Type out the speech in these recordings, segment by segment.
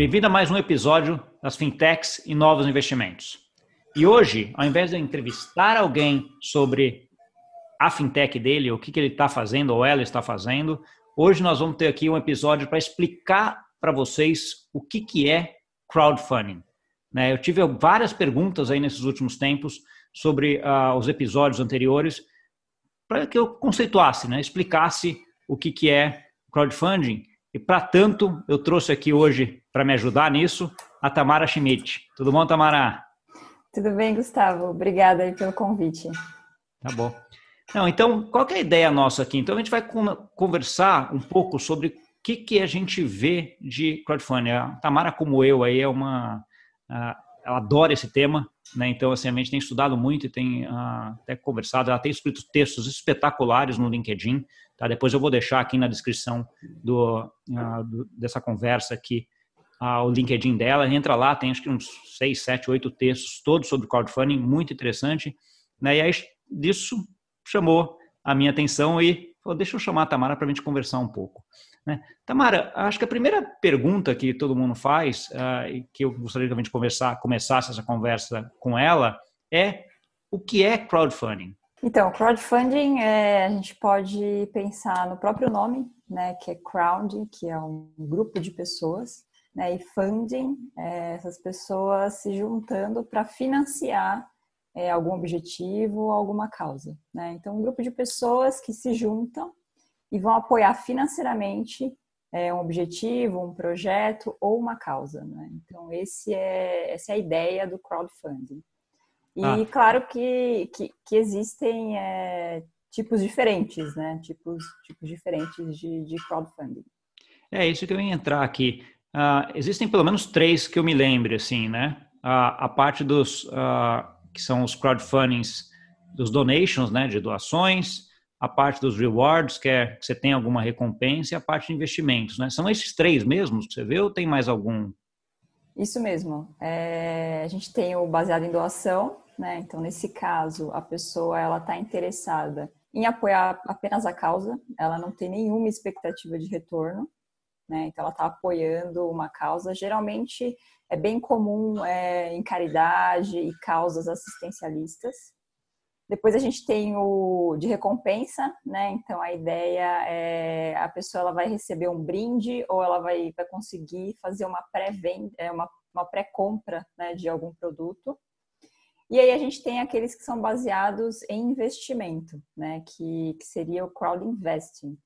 Bem-vindo a mais um episódio das Fintechs e Novos Investimentos. E hoje, ao invés de entrevistar alguém sobre a fintech dele, o que, que ele está fazendo ou ela está fazendo, hoje nós vamos ter aqui um episódio para explicar para vocês o que, que é crowdfunding. Né? Eu tive várias perguntas aí nesses últimos tempos sobre uh, os episódios anteriores para que eu conceituasse, né? explicasse o que, que é crowdfunding e, para tanto, eu trouxe aqui hoje, para me ajudar nisso, a Tamara Schmidt. Tudo bom, Tamara? Tudo bem, Gustavo. Obrigada aí pelo convite. Tá bom. Não, então, qual é a ideia nossa aqui? Então, a gente vai conversar um pouco sobre o que, que a gente vê de crowdfunding. A Tamara, como eu, aí é uma... Ela adora esse tema, né? Então, assim, a gente tem estudado muito e tem uh, até conversado. Ela tem escrito textos espetaculares no LinkedIn. Tá? Depois eu vou deixar aqui na descrição do, uh, do dessa conversa aqui uh, o LinkedIn dela. Entra lá, tem acho que uns seis, sete, oito textos, todos sobre crowdfunding, muito interessante. Né? E aí, disso chamou a minha atenção e falou, deixa eu chamar a Tamara para a gente conversar um pouco. Né? Tamara, acho que a primeira pergunta que todo mundo faz, uh, e que eu gostaria que a gente conversar, começasse essa conversa com ela, é o que é crowdfunding? Então, crowdfunding, é, a gente pode pensar no próprio nome, né, que é crowd, que é um grupo de pessoas, né, e funding, é, essas pessoas se juntando para financiar é, algum objetivo ou alguma causa. Né? Então, um grupo de pessoas que se juntam e vão apoiar financeiramente é, um objetivo, um projeto ou uma causa. Né? Então, esse é, essa é a ideia do crowdfunding. E ah. claro que, que, que existem é, tipos diferentes, né? Tipos, tipos diferentes de, de crowdfunding. É isso que eu ia entrar aqui. Uh, existem pelo menos três que eu me lembre, assim, né? Uh, a parte dos uh, que são os crowdfundings dos donations, né, de doações, a parte dos rewards, que é que você tem alguma recompensa, e a parte de investimentos, né? São esses três mesmos que você vê ou tem mais algum? Isso mesmo. É, a gente tem o baseado em doação, né? Então, nesse caso, a pessoa ela está interessada em apoiar apenas a causa, ela não tem nenhuma expectativa de retorno, né? Então, ela está apoiando uma causa. Geralmente, é bem comum é, em caridade e causas assistencialistas. Depois a gente tem o de recompensa, né? Então a ideia é a pessoa ela vai receber um brinde ou ela vai, vai conseguir fazer uma pré-venda, é, uma, uma pré-compra né, de algum produto. E aí a gente tem aqueles que são baseados em investimento, né? Que, que seria o crowd investing.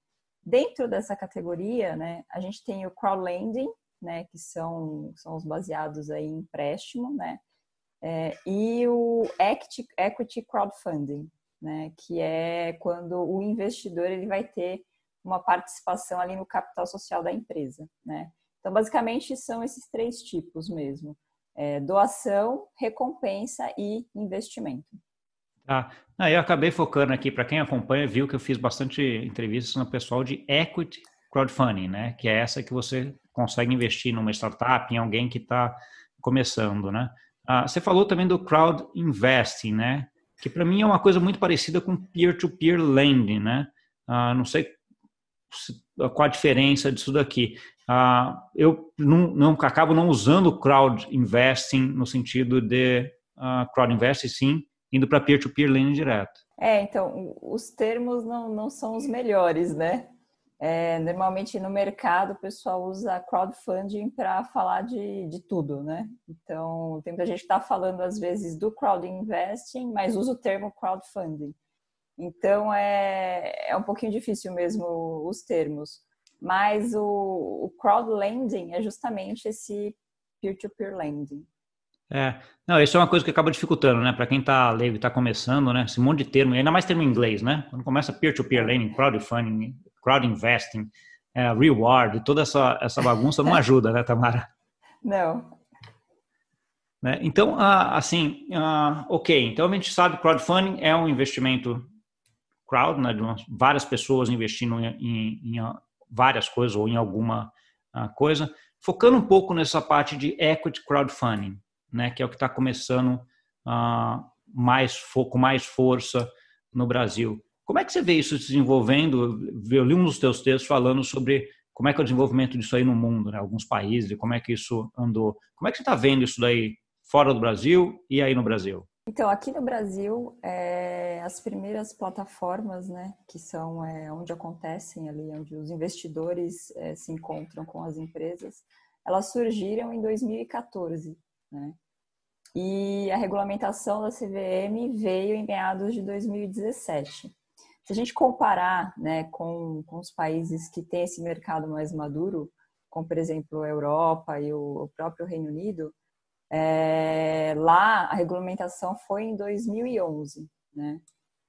Dentro dessa categoria, né, a gente tem o crowdlending, né, que são, são os baseados aí em empréstimo, né, é, e o equity, equity crowdfunding, né, que é quando o investidor ele vai ter uma participação ali no capital social da empresa, né. Então, basicamente, são esses três tipos mesmo: é, doação, recompensa e investimento. Ah, eu acabei focando aqui, para quem acompanha, viu que eu fiz bastante entrevistas no pessoal de equity crowdfunding, né? Que é essa que você consegue investir numa startup, em alguém que está começando, né? Ah, você falou também do crowd investing, né? Que para mim é uma coisa muito parecida com peer-to-peer lending, né? Ah, não sei qual a diferença disso daqui. Ah, eu não, não, acabo não usando crowd investing no sentido de uh, crowd investing, sim, indo para peer-to-peer lending direto. É, então, os termos não, não são os melhores, né? É, normalmente no mercado o pessoal usa crowdfunding para falar de, de tudo, né? Então, tem muita gente que está falando às vezes do crowd investing, mas usa o termo crowdfunding. Então, é, é um pouquinho difícil mesmo os termos. Mas o, o crowd lending é justamente esse peer-to-peer -peer lending. É, não, isso é uma coisa que acaba dificultando, né? Para quem está leigo e está começando, né? Esse monte de termo, ainda mais termo em inglês, né? Quando começa peer-to-peer -peer lending, crowdfunding, crowd investing, é, reward, toda essa, essa bagunça não ajuda, né, Tamara? Não. Né? Então, assim, ok, então a gente sabe que crowdfunding é um investimento crowd, né, de várias pessoas investindo em, em várias coisas ou em alguma coisa, focando um pouco nessa parte de equity crowdfunding, né, que é o que está começando mais com mais força no Brasil. Como é que você vê isso se desenvolvendo? Eu li um dos teus textos falando sobre como é que é o desenvolvimento disso aí no mundo, né? Alguns países, como é que isso andou. Como é que você está vendo isso daí fora do Brasil e aí no Brasil? Então, aqui no Brasil, é, as primeiras plataformas, né, que são é, onde acontecem ali, onde os investidores é, se encontram com as empresas, elas surgiram em 2014, né? E a regulamentação da CVM veio em meados de 2017. Se a gente comparar né, com, com os países que têm esse mercado mais maduro, como por exemplo a Europa e o, próprio Reino Unido, é, lá a regulamentação foi em 2011, né?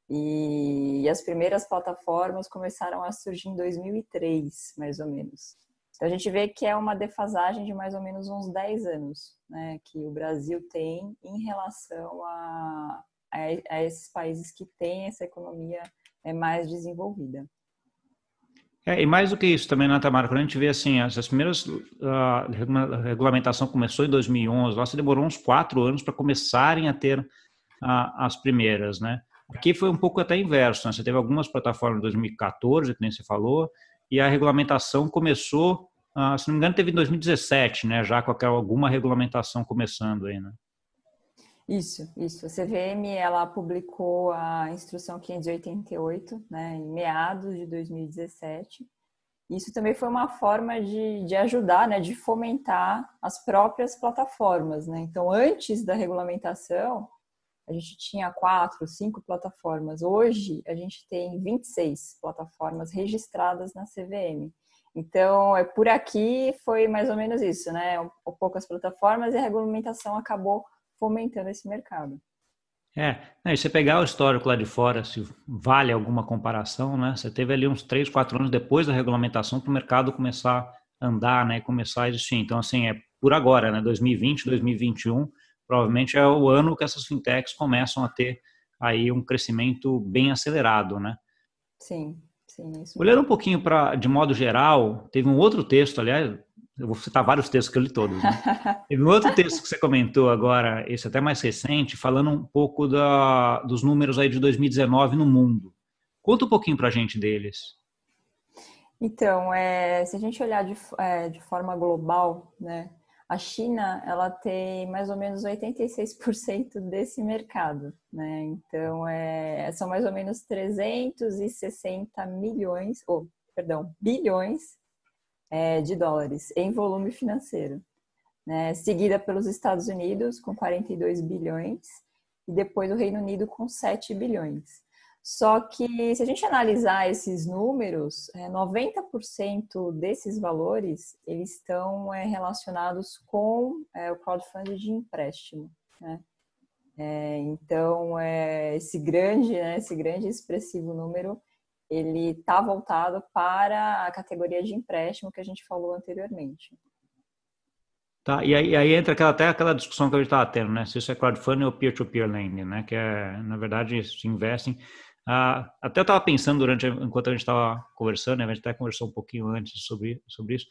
E, e, as primeiras plataformas começaram a surgir em 2003, mais ou menos. Então a gente vê que é uma defasagem de mais ou menos uns 10 anos, né, que o Brasil tem em relação a, a, a esses países que têm essa economia é mais desenvolvida. É, e mais do que isso também, né, Tamara, quando a gente vê assim, as primeiras, a regulamentação começou em 2011, lá se demorou uns quatro anos para começarem a ter as primeiras, né? Aqui foi um pouco até inverso, né? Você teve algumas plataformas em 2014, que nem você falou, e a regulamentação começou, uh, se não me engano, teve em 2017, né? Já com aquela, alguma regulamentação começando aí, né? Isso, isso. A CVM ela publicou a instrução 588, né, em meados de 2017. Isso também foi uma forma de, de ajudar, né, de fomentar as próprias plataformas, né. Então, antes da regulamentação, a gente tinha quatro, cinco plataformas. Hoje, a gente tem 26 plataformas registradas na CVM. Então, é por aqui foi mais ou menos isso, né? Poucas plataformas e a regulamentação acabou fomentando esse mercado. É, e você pegar o histórico lá de fora, se vale alguma comparação, né? Você teve ali uns três, quatro anos depois da regulamentação para o mercado começar a andar, né? Começar a existir. Então, assim, é por agora, né? 2020, 2021, provavelmente é o ano que essas fintechs começam a ter aí um crescimento bem acelerado, né? Sim, sim. Olhando um pouquinho para, de modo geral, teve um outro texto, aliás, eu vou citar vários textos que eu li todos. Né? Teve um outro texto que você comentou agora, esse até mais recente, falando um pouco da, dos números aí de 2019 no mundo. Conta um pouquinho para a gente deles. Então, é, se a gente olhar de, é, de forma global, né, a China ela tem mais ou menos 86% desse mercado, né? Então, é, são mais ou menos 360 milhões, ou, perdão, bilhões é, de dólares em volume financeiro, né? seguida pelos Estados Unidos com 42 bilhões e depois o Reino Unido com 7 bilhões. Só que se a gente analisar esses números, 90% é, desses valores eles estão é, relacionados com é, o crowdfunding de empréstimo. Né? É, então, é, esse grande, né, esse grande expressivo número ele está voltado para a categoria de empréstimo que a gente falou anteriormente. Tá, e aí, aí entra aquela, até aquela discussão que a gente estava tendo, né? Se isso é crowdfunding ou peer-to-peer lending, né? Que é, na verdade, se investem. Ah, até eu estava pensando durante, enquanto a gente estava conversando, né? a gente até conversou um pouquinho antes sobre, sobre isso.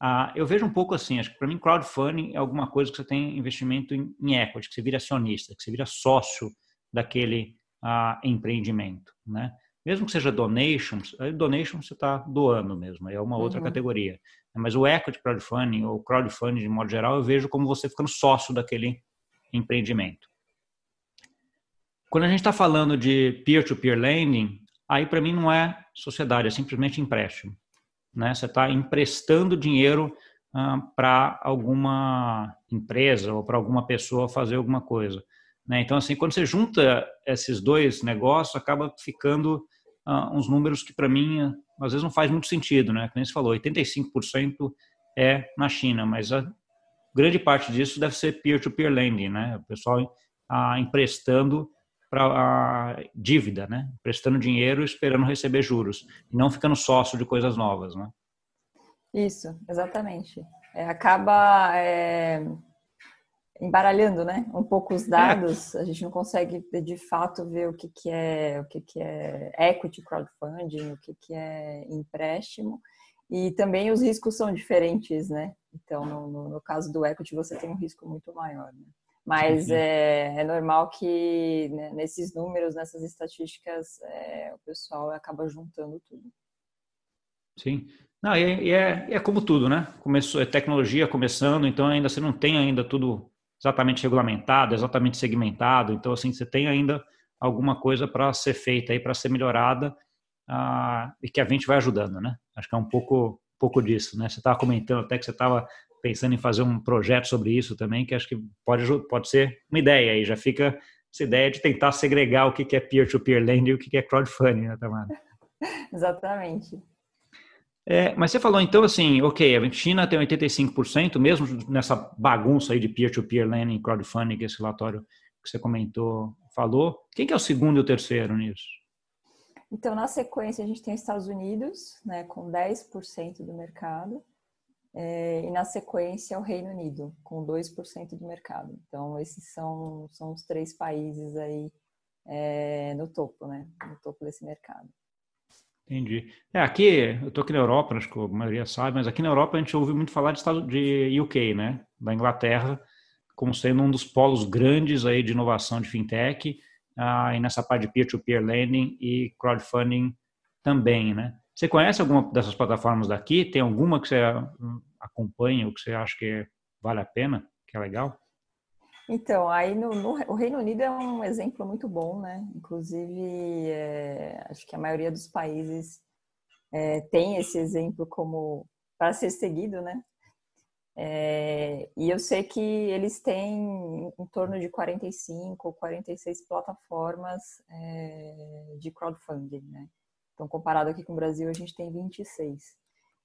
Ah, eu vejo um pouco assim, acho que para mim crowdfunding é alguma coisa que você tem investimento em, em equity, que você vira acionista, que você vira sócio daquele ah, empreendimento, né? Mesmo que seja donations, aí donation você está doando mesmo, é uma outra uhum. categoria. Mas o equity crowdfunding ou crowdfunding de modo geral, eu vejo como você ficando sócio daquele empreendimento. Quando a gente está falando de peer-to-peer -peer lending, aí para mim não é sociedade, é simplesmente empréstimo. Né? Você está emprestando dinheiro ah, para alguma empresa ou para alguma pessoa fazer alguma coisa. Né? Então, assim, quando você junta esses dois negócios, acaba ficando uh, uns números que, para mim, às vezes não faz muito sentido. Né? Como você falou, 85% é na China, mas a grande parte disso deve ser peer-to-peer -peer lending, né? o pessoal uh, emprestando para a dívida, né? Prestando dinheiro esperando receber juros, e não ficando sócio de coisas novas, né? Isso, exatamente. É, acaba é, embaralhando, né, um pouco os dados, a gente não consegue de fato ver o que, que é o que, que é equity crowdfunding, o que, que é empréstimo e também os riscos são diferentes, né? Então, no, no, no caso do equity, você tem um risco muito maior. Né? Mas é, é, normal que né, nesses números, nessas estatísticas, é, o pessoal acaba juntando tudo. Sim. Não, e é, é, é, como tudo, né? Começou, é tecnologia começando, então ainda você não tem ainda tudo exatamente regulamentado, exatamente segmentado. Então, assim, você tem ainda alguma coisa para ser feita aí, para ser melhorada ah, e que a gente vai ajudando, né? Acho que é um pouco, um pouco disso, né? Você estava comentando até que você estava pensando em fazer um projeto sobre isso também, que acho que pode, pode ser uma ideia aí, já fica essa ideia de tentar segregar o que é peer-to-peer lending e o que é crowdfunding, né, Tamara? Exatamente. É, mas você falou então assim, ok, a China tem 85%, mesmo nessa bagunça aí de peer-to-peer lending, crowdfunding, esse relatório que você comentou falou. Quem que é o segundo e o terceiro nisso? Então, na sequência, a gente tem os Estados Unidos, né, com 10% do mercado. É, e na sequência o Reino Unido, com 2% do mercado. Então, esses são, são os três países aí é, no topo, né? No topo desse mercado. Entendi. É, aqui, eu estou aqui na Europa, acho que a maioria sabe, mas aqui na Europa a gente ouve muito falar de, estado, de UK, né? Da Inglaterra, como sendo um dos polos grandes aí de inovação de fintech, ah, e nessa parte de peer-to-peer -peer lending e crowdfunding também, né? Você conhece alguma dessas plataformas daqui? Tem alguma que você hum, acompanha ou que você acha que vale a pena, que é legal? Então, aí no, no o Reino Unido é um exemplo muito bom, né? Inclusive, é, acho que a maioria dos países é, tem esse exemplo como para ser seguido, né? É, e eu sei que eles têm em torno de 45 ou 46 plataformas é, de crowdfunding, né? Então, comparado aqui com o Brasil, a gente tem 26.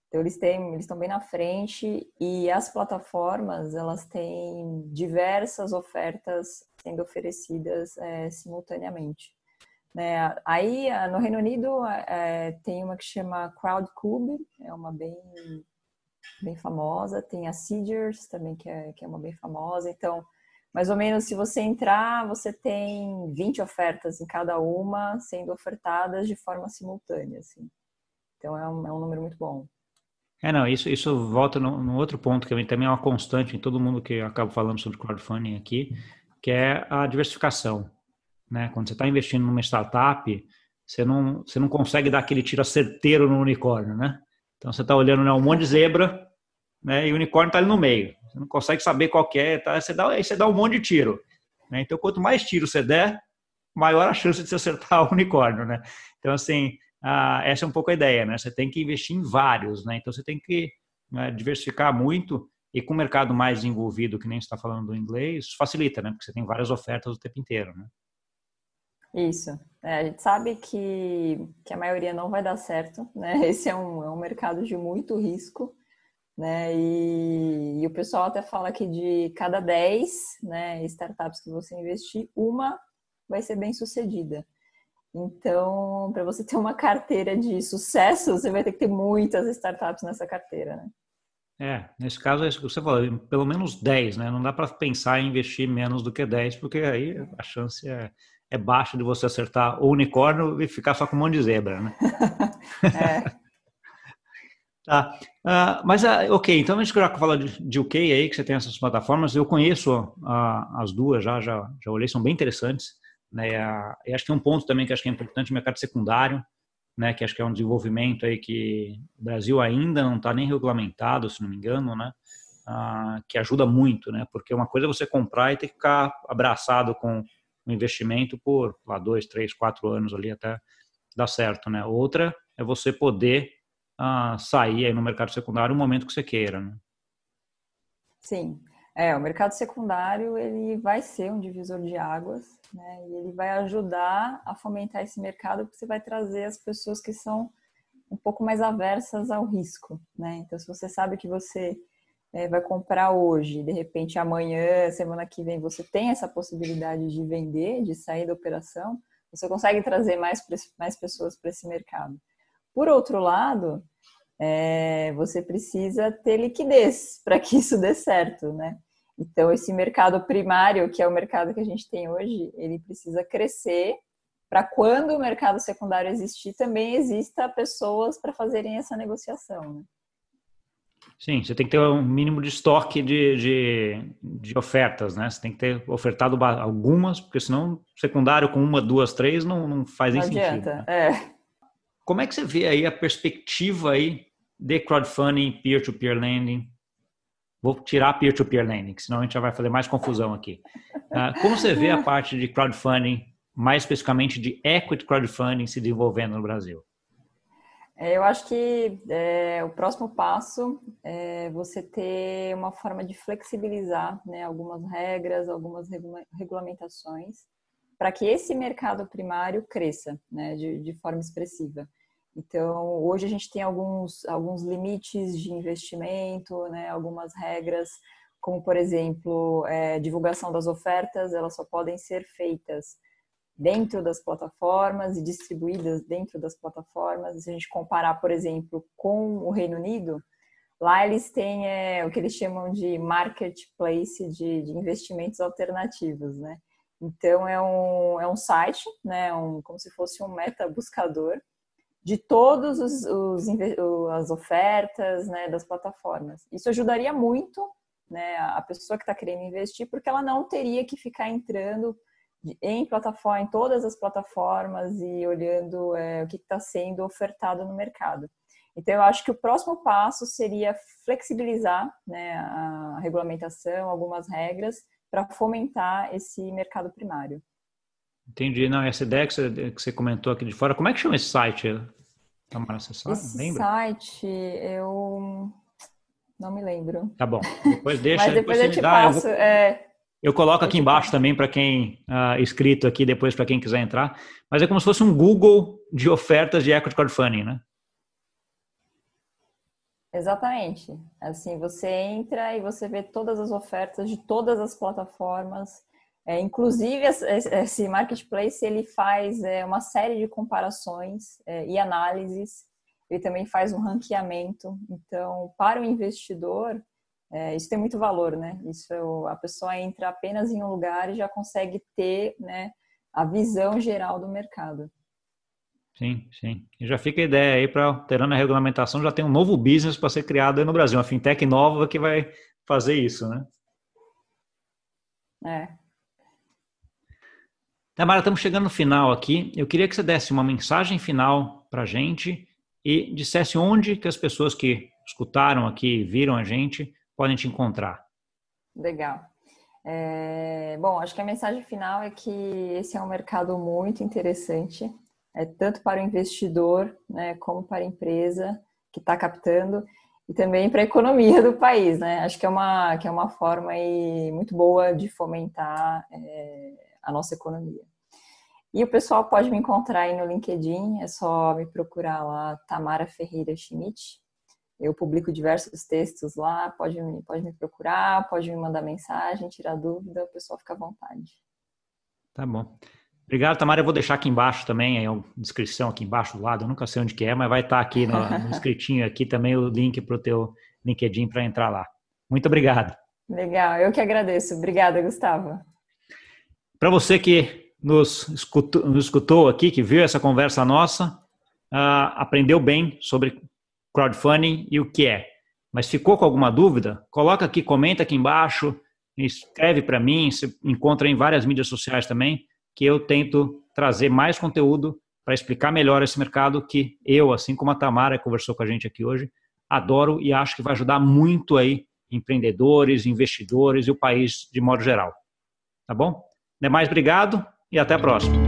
Então, eles têm, eles estão bem na frente e as plataformas, elas têm diversas ofertas sendo oferecidas é, simultaneamente. Né? Aí, no Reino Unido, é, tem uma que chama Crowdcube, é uma bem, bem famosa. Tem a Seeders também, que é, que é uma bem famosa. Então, mais ou menos, se você entrar, você tem 20 ofertas em cada uma sendo ofertadas de forma simultânea, assim. Então, é um, é um número muito bom. É, não, isso, isso volta no outro ponto que também é uma constante em todo mundo que eu acabo falando sobre crowdfunding aqui, que é a diversificação. Né? Quando você está investindo numa startup, você não, você não consegue dar aquele tiro certeiro no unicórnio, né? Então você está olhando né, um monte de zebra, né? E o unicórnio está ali no meio. Você não consegue saber qual é, tá? Você dá, aí você dá um monte de tiro. Né? Então, quanto mais tiro você der, maior a chance de você acertar o unicórnio, né? Então, assim, ah, essa é um pouco a ideia, né? Você tem que investir em vários, né? Então, você tem que né, diversificar muito e com o mercado mais envolvido, que nem está falando do inglês, facilita, né? Porque você tem várias ofertas o tempo inteiro, né? Isso. É, a gente sabe que, que a maioria não vai dar certo, né? Esse é um, é um mercado de muito risco, né? E, e, o pessoal até fala que de cada 10 né, startups que você investir, uma vai ser bem sucedida. Então, para você ter uma carteira de sucesso, você vai ter que ter muitas startups nessa carteira, né? É, nesse caso é isso que você falou, pelo menos 10, né? Não dá para pensar em investir menos do que 10, porque aí a chance é, é baixa de você acertar o unicórnio e ficar só com um monte de zebra, né? é. Tá. Uh, mas, uh, ok, então a gente já fala de, de UK aí, que você tem essas plataformas. Eu conheço uh, as duas já, já, já olhei, são bem interessantes. Né? E acho que um ponto também que acho que é importante, o mercado secundário, né? que acho que é um desenvolvimento aí que o Brasil ainda não está nem regulamentado, se não me engano, né? que ajuda muito, né? porque uma coisa é você comprar e ter que ficar abraçado com o investimento por lá, dois, três, quatro anos ali até dar certo. Né? Outra é você poder a sair aí no mercado secundário no momento que você queira. Né? Sim, é, o mercado secundário ele vai ser um divisor de águas, né? E ele vai ajudar a fomentar esse mercado porque você vai trazer as pessoas que são um pouco mais aversas ao risco, né? Então, se você sabe que você é, vai comprar hoje, de repente amanhã, semana que vem, você tem essa possibilidade de vender, de sair da operação, você consegue trazer mais, mais pessoas para esse mercado. Por outro lado, é, você precisa ter liquidez para que isso dê certo, né? Então, esse mercado primário, que é o mercado que a gente tem hoje, ele precisa crescer para quando o mercado secundário existir, também exista pessoas para fazerem essa negociação. Né? Sim, você tem que ter um mínimo de estoque de, de, de, ofertas, né? Você tem que ter ofertado algumas, porque senão secundário com uma, duas, três não, não faz nem não adianta, sentido. Né? É. como é que você vê aí a perspectiva aí de crowdfunding, peer-to-peer lending? Vou tirar peer-to-peer -peer lending, senão a gente já vai fazer mais confusão aqui. Uh, como você vê a parte de crowdfunding, mais especificamente de equity crowdfunding se desenvolvendo no Brasil? É, eu acho que é, o próximo passo é você ter uma forma de flexibilizar né, algumas regras, algumas regulamentações, para que esse mercado primário cresça né, de, de, forma expressiva. Então, hoje a gente tem alguns, alguns limites de investimento, né, algumas regras, como, por exemplo, é, divulgação das ofertas, elas só podem ser feitas dentro das plataformas e distribuídas dentro das plataformas. Se a gente comparar, por exemplo, com o Reino Unido, lá eles têm é, o que eles chamam de marketplace de, de, investimentos alternativos, né? Então é um, é um site, né? Um, como se fosse um meta buscador de os as ofertas né, das plataformas. Isso ajudaria muito né, a pessoa que está querendo investir, porque ela não teria que ficar entrando em plataforma, em todas as plataformas e olhando é, o que está sendo ofertado no mercado. Então, eu acho que o próximo passo seria flexibilizar né, a regulamentação, algumas regras, para fomentar esse mercado primário. Entendi. Não, essa ideia que você, que você comentou aqui de fora, como é que chama esse site, Tamara? Você sabe? Esse Lembra? site, eu não me lembro. Tá bom. Depois deixa. Mas depois, depois eu te dá, passo. Eu vou... é... Eu coloco aqui embaixo também para quem uh, escrito aqui depois para quem quiser entrar. Mas é como se fosse um Google de ofertas de equity crowdfunding, né? Exatamente. Assim, você entra e você vê todas as ofertas de todas as plataformas. É, inclusive, esse marketplace ele faz é, uma série de comparações é, e análises. Ele também faz um ranqueamento. Então, para o investidor, é, isso tem muito valor, né? Isso a pessoa entra apenas em um lugar e já consegue ter, né, a visão geral do mercado. Sim, sim. E já fica a ideia aí para alterando a regulamentação, já tem um novo business para ser criado aí no Brasil, uma fintech nova que vai fazer isso, né? É. Tamara, estamos chegando no final aqui. Eu queria que você desse uma mensagem final para a gente e dissesse onde que as pessoas que escutaram aqui, viram a gente, podem te encontrar? Legal. É, bom, acho que a mensagem final é que esse é um mercado muito interessante, é, tanto para o investidor né, como para a empresa que está captando e também para a economia do país. Né? Acho que é uma, que é uma forma aí muito boa de fomentar é, a nossa economia. E o pessoal pode me encontrar aí no LinkedIn, é só me procurar lá, Tamara Ferreira Schmidt, eu publico diversos textos lá, pode, pode me procurar, pode me mandar mensagem, tirar dúvida, o pessoal fica à vontade. Tá bom. Obrigado, Tamara. Eu vou deixar aqui embaixo também, a descrição aqui embaixo do lado, eu nunca sei onde que é, mas vai estar aqui no, no escritinho aqui também o link para o teu LinkedIn para entrar lá. Muito obrigado. Legal, eu que agradeço. Obrigada, Gustavo. Para você que nos escutou, nos escutou, aqui, que viu essa conversa nossa, uh, aprendeu bem sobre crowdfunding e o que é. Mas ficou com alguma dúvida? Coloca aqui, comenta aqui embaixo, escreve para mim, você encontra em várias mídias sociais também, que eu tento trazer mais conteúdo para explicar melhor esse mercado que eu, assim como a Tamara conversou com a gente aqui hoje, adoro e acho que vai ajudar muito aí empreendedores, investidores e o país de modo geral. Tá bom? Demais, obrigado e até a próxima.